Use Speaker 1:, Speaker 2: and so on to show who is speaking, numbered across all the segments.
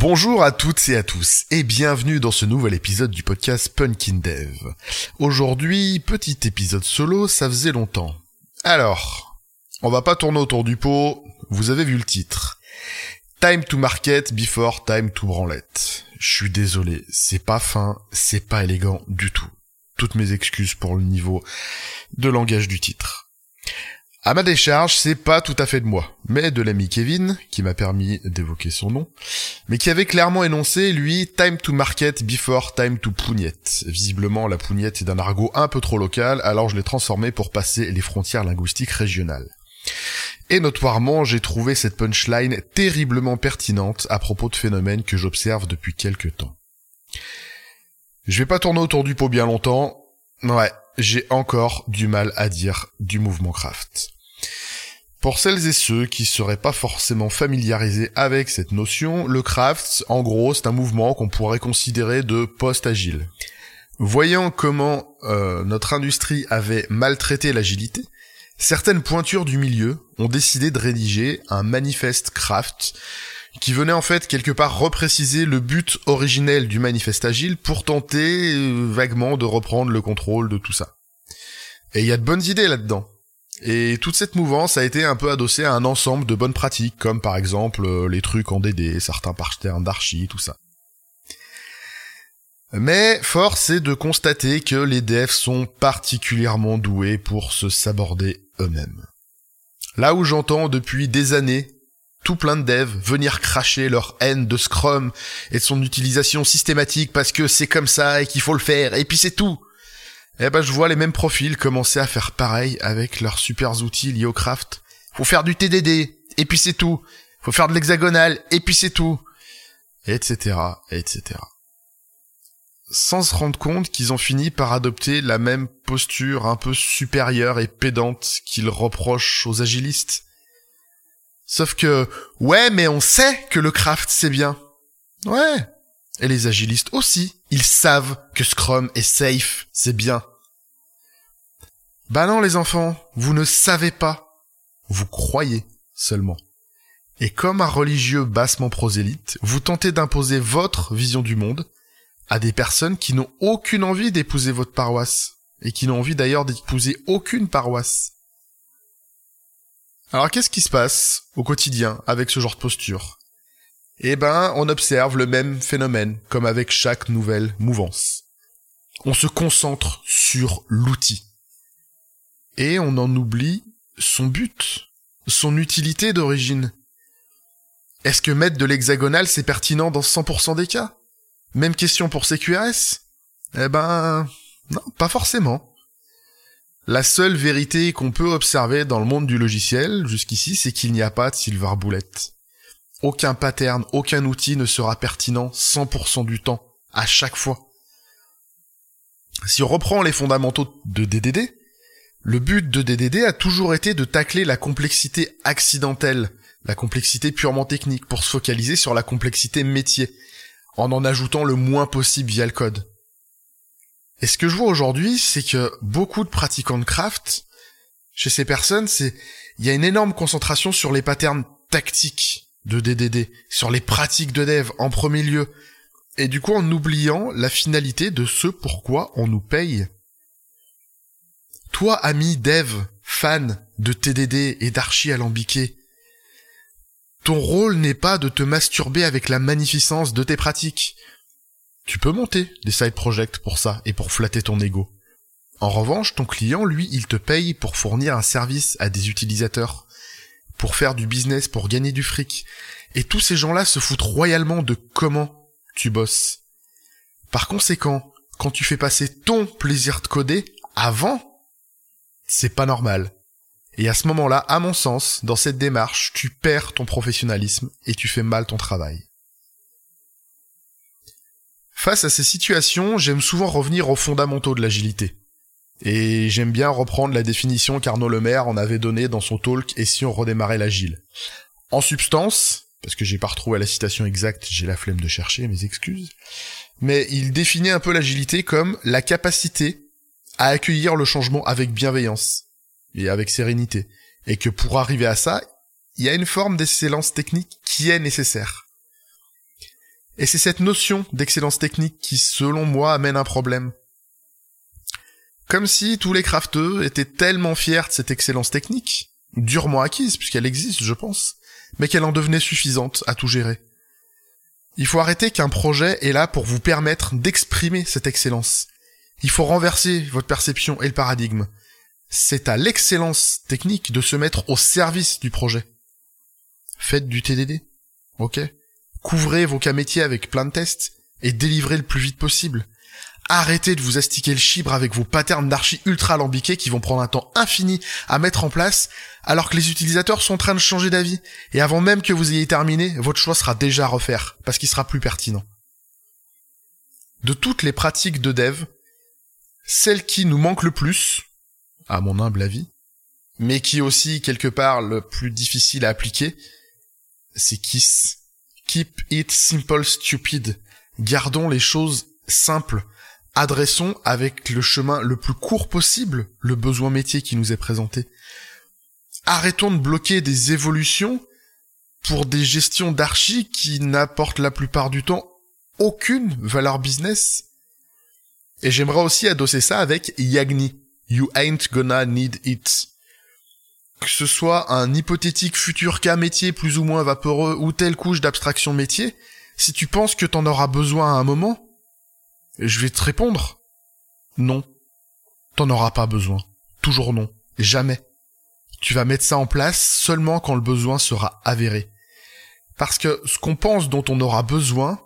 Speaker 1: Bonjour à toutes et à tous et bienvenue dans ce nouvel épisode du podcast Punkin Dev. Aujourd'hui, petit épisode solo, ça faisait longtemps. Alors, on va pas tourner autour du pot, vous avez vu le titre. Time to market before time to branlette. Je suis désolé, c'est pas fin, c'est pas élégant du tout. Toutes mes excuses pour le niveau de langage du titre. À ma décharge, c'est pas tout à fait de moi, mais de l'ami Kevin, qui m'a permis d'évoquer son nom, mais qui avait clairement énoncé, lui, time to market before time to pougnette. Visiblement, la pougnette est d'un argot un peu trop local, alors je l'ai transformé pour passer les frontières linguistiques régionales. Et notoirement, j'ai trouvé cette punchline terriblement pertinente à propos de phénomènes que j'observe depuis quelques temps. Je vais pas tourner autour du pot bien longtemps. Ouais, j'ai encore du mal à dire du mouvement craft. Pour celles et ceux qui seraient pas forcément familiarisés avec cette notion, le craft, en gros, c'est un mouvement qu'on pourrait considérer de post-agile. Voyant comment euh, notre industrie avait maltraité l'agilité, certaines pointures du milieu ont décidé de rédiger un manifeste craft qui venait en fait quelque part repréciser le but originel du manifeste agile pour tenter euh, vaguement de reprendre le contrôle de tout ça. Et il y a de bonnes idées là-dedans. Et toute cette mouvance a été un peu adossée à un ensemble de bonnes pratiques, comme par exemple euh, les trucs en DD, certains patterns d'archi, tout ça. Mais force est de constater que les devs sont particulièrement doués pour se saborder eux-mêmes. Là où j'entends depuis des années tout plein de devs venir cracher leur haine de Scrum et de son utilisation systématique parce que c'est comme ça et qu'il faut le faire et puis c'est tout. Eh ben, je vois les mêmes profils commencer à faire pareil avec leurs super outils liés au craft. Faut faire du TDD, et puis c'est tout. Faut faire de l'hexagonal, et puis c'est tout. Etc., etc. Sans se rendre compte qu'ils ont fini par adopter la même posture un peu supérieure et pédante qu'ils reprochent aux agilistes. Sauf que, ouais, mais on sait que le craft c'est bien. Ouais, et les agilistes aussi, ils savent que Scrum est safe, c'est bien. Bah non les enfants, vous ne savez pas. Vous croyez seulement. Et comme un religieux bassement prosélyte, vous tentez d'imposer votre vision du monde à des personnes qui n'ont aucune envie d'épouser votre paroisse, et qui n'ont envie d'ailleurs d'épouser aucune paroisse. Alors qu'est-ce qui se passe au quotidien avec ce genre de posture? Eh ben, on observe le même phénomène, comme avec chaque nouvelle mouvance. On se concentre sur l'outil. Et on en oublie son but, son utilité d'origine. Est-ce que mettre de l'hexagonal c'est pertinent dans 100% des cas? Même question pour CQRS Eh ben, non, pas forcément. La seule vérité qu'on peut observer dans le monde du logiciel, jusqu'ici, c'est qu'il n'y a pas de silver bullet. Aucun pattern, aucun outil ne sera pertinent 100% du temps, à chaque fois. Si on reprend les fondamentaux de DDD, le but de DDD a toujours été de tacler la complexité accidentelle, la complexité purement technique, pour se focaliser sur la complexité métier, en en ajoutant le moins possible via le code. Et ce que je vois aujourd'hui, c'est que beaucoup de pratiquants de craft, chez ces personnes, c'est, il y a une énorme concentration sur les patterns tactiques, de DDD, sur les pratiques de dev en premier lieu, et du coup en oubliant la finalité de ce pourquoi on nous paye. Toi, ami dev, fan de TDD et d'archi alambiqué, ton rôle n'est pas de te masturber avec la magnificence de tes pratiques. Tu peux monter des side projects pour ça et pour flatter ton ego. En revanche, ton client, lui, il te paye pour fournir un service à des utilisateurs pour faire du business, pour gagner du fric. Et tous ces gens-là se foutent royalement de comment tu bosses. Par conséquent, quand tu fais passer ton plaisir de coder avant, c'est pas normal. Et à ce moment-là, à mon sens, dans cette démarche, tu perds ton professionnalisme et tu fais mal ton travail. Face à ces situations, j'aime souvent revenir aux fondamentaux de l'agilité. Et j'aime bien reprendre la définition qu'Arnaud Lemaire en avait donnée dans son talk Et si on redémarrait l'agile? En substance, parce que j'ai pas retrouvé la citation exacte, j'ai la flemme de chercher, mes excuses, mais il définit un peu l'agilité comme la capacité à accueillir le changement avec bienveillance et avec sérénité. Et que pour arriver à ça, il y a une forme d'excellence technique qui est nécessaire. Et c'est cette notion d'excellence technique qui, selon moi, amène un problème. Comme si tous les crafteux étaient tellement fiers de cette excellence technique, durement acquise puisqu'elle existe, je pense, mais qu'elle en devenait suffisante à tout gérer. Il faut arrêter qu'un projet est là pour vous permettre d'exprimer cette excellence. Il faut renverser votre perception et le paradigme. C'est à l'excellence technique de se mettre au service du projet. Faites du TDD. Ok? Couvrez vos cas métiers avec plein de tests et délivrez le plus vite possible. Arrêtez de vous astiquer le chibre avec vos patterns d'archi ultra alambiqués qui vont prendre un temps infini à mettre en place alors que les utilisateurs sont en train de changer d'avis. Et avant même que vous ayez terminé, votre choix sera déjà à refaire parce qu'il sera plus pertinent. De toutes les pratiques de dev, celle qui nous manque le plus, à mon humble avis, mais qui est aussi quelque part le plus difficile à appliquer, c'est KISS. Keep it simple stupid. Gardons les choses simples. Adressons avec le chemin le plus court possible le besoin métier qui nous est présenté. Arrêtons de bloquer des évolutions pour des gestions d'archi qui n'apportent la plupart du temps aucune valeur business. Et j'aimerais aussi adosser ça avec Yagni. You ain't gonna need it que ce soit un hypothétique futur cas métier plus ou moins vaporeux ou telle couche d'abstraction métier, si tu penses que t'en auras besoin à un moment, je vais te répondre. Non. T'en auras pas besoin. Toujours non. Jamais. Tu vas mettre ça en place seulement quand le besoin sera avéré. Parce que ce qu'on pense dont on aura besoin,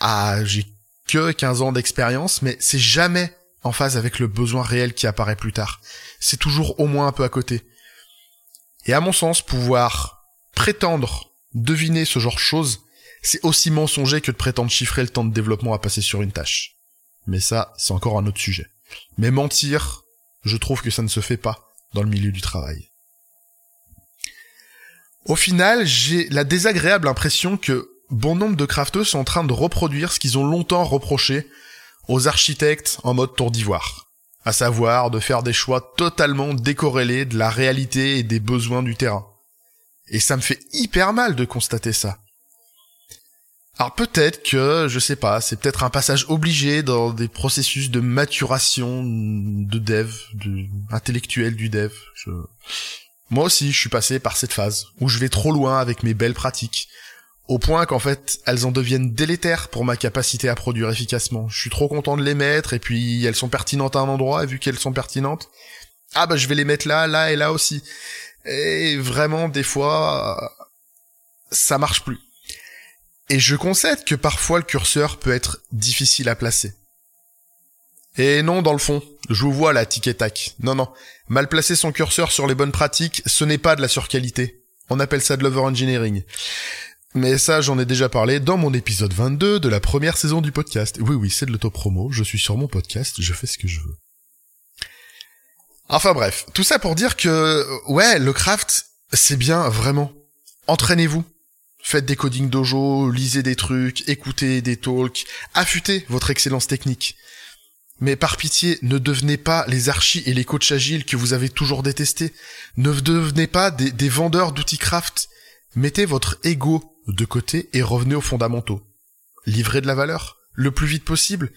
Speaker 1: ah, j'ai que 15 ans d'expérience, mais c'est jamais en phase avec le besoin réel qui apparaît plus tard. C'est toujours au moins un peu à côté. Et à mon sens, pouvoir prétendre deviner ce genre de choses, c'est aussi mensonger que de prétendre chiffrer le temps de développement à passer sur une tâche. Mais ça, c'est encore un autre sujet. Mais mentir, je trouve que ça ne se fait pas dans le milieu du travail. Au final, j'ai la désagréable impression que bon nombre de crafteux sont en train de reproduire ce qu'ils ont longtemps reproché aux architectes en mode tour d'ivoire à savoir de faire des choix totalement décorrélés de la réalité et des besoins du terrain. Et ça me fait hyper mal de constater ça. Alors peut-être que, je sais pas, c'est peut-être un passage obligé dans des processus de maturation de dev, de intellectuel du dev. Moi aussi, je suis passé par cette phase où je vais trop loin avec mes belles pratiques, au point qu'en fait, elles en deviennent délétères pour ma capacité à produire efficacement. Je suis trop content de les mettre, et puis elles sont pertinentes à un endroit, et vu qu'elles sont pertinentes, ah bah je vais les mettre là, là et là aussi. Et vraiment, des fois, ça marche plus. Et je concède que parfois le curseur peut être difficile à placer. Et non, dans le fond, je vous vois là, tic tac. Non, non. Mal placer son curseur sur les bonnes pratiques, ce n'est pas de la surqualité. On appelle ça de l'overengineering. Mais ça, j'en ai déjà parlé dans mon épisode 22 de la première saison du podcast. Oui, oui, c'est de l'autopromo, je suis sur mon podcast, je fais ce que je veux. Enfin bref, tout ça pour dire que, ouais, le craft, c'est bien, vraiment. Entraînez-vous. Faites des coding dojo, lisez des trucs, écoutez des talks, affûtez votre excellence technique. Mais par pitié, ne devenez pas les archis et les coachs agiles que vous avez toujours détestés. Ne devenez pas des, des vendeurs d'outils craft. Mettez votre ego de côté et revenez aux fondamentaux. Livrez de la valeur le plus vite possible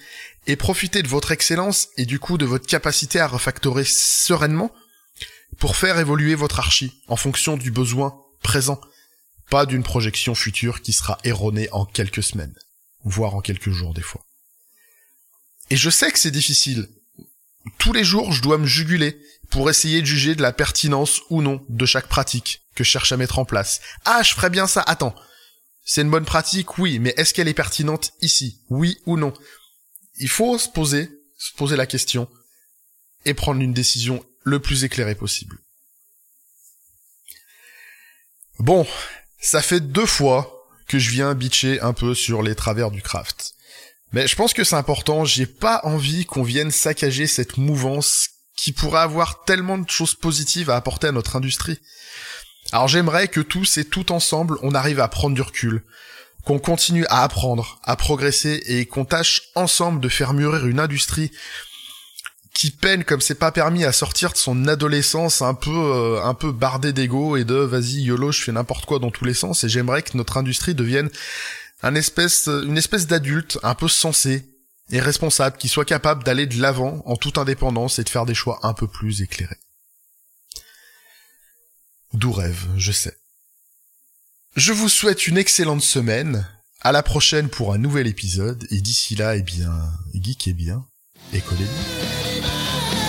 Speaker 1: et profitez de votre excellence et du coup de votre capacité à refactorer sereinement pour faire évoluer votre archi en fonction du besoin présent, pas d'une projection future qui sera erronée en quelques semaines, voire en quelques jours des fois. Et je sais que c'est difficile. Tous les jours, je dois me juguler pour essayer de juger de la pertinence ou non de chaque pratique que je cherche à mettre en place. Ah, je ferais bien ça. Attends, c'est une bonne pratique, oui, mais est-ce qu'elle est pertinente ici? Oui ou non? Il faut se poser, se poser la question et prendre une décision le plus éclairée possible. Bon, ça fait deux fois que je viens bitcher un peu sur les travers du craft. Mais je pense que c'est important, j'ai pas envie qu'on vienne saccager cette mouvance qui pourrait avoir tellement de choses positives à apporter à notre industrie. Alors j'aimerais que tous et tout ensemble, on arrive à prendre du recul, qu'on continue à apprendre, à progresser et qu'on tâche ensemble de faire mûrir une industrie qui peine comme c'est pas permis à sortir de son adolescence un peu euh, un peu bardée d'ego et de vas-y yolo je fais n'importe quoi dans tous les sens et j'aimerais que notre industrie devienne espèce, une espèce d'adulte un peu sensé et responsable qui soit capable d'aller de l'avant en toute indépendance et de faire des choix un peu plus éclairés. D'où rêve, je sais. Je vous souhaite une excellente semaine. À la prochaine pour un nouvel épisode. Et d'ici là, eh bien, geekez bien collez-vous.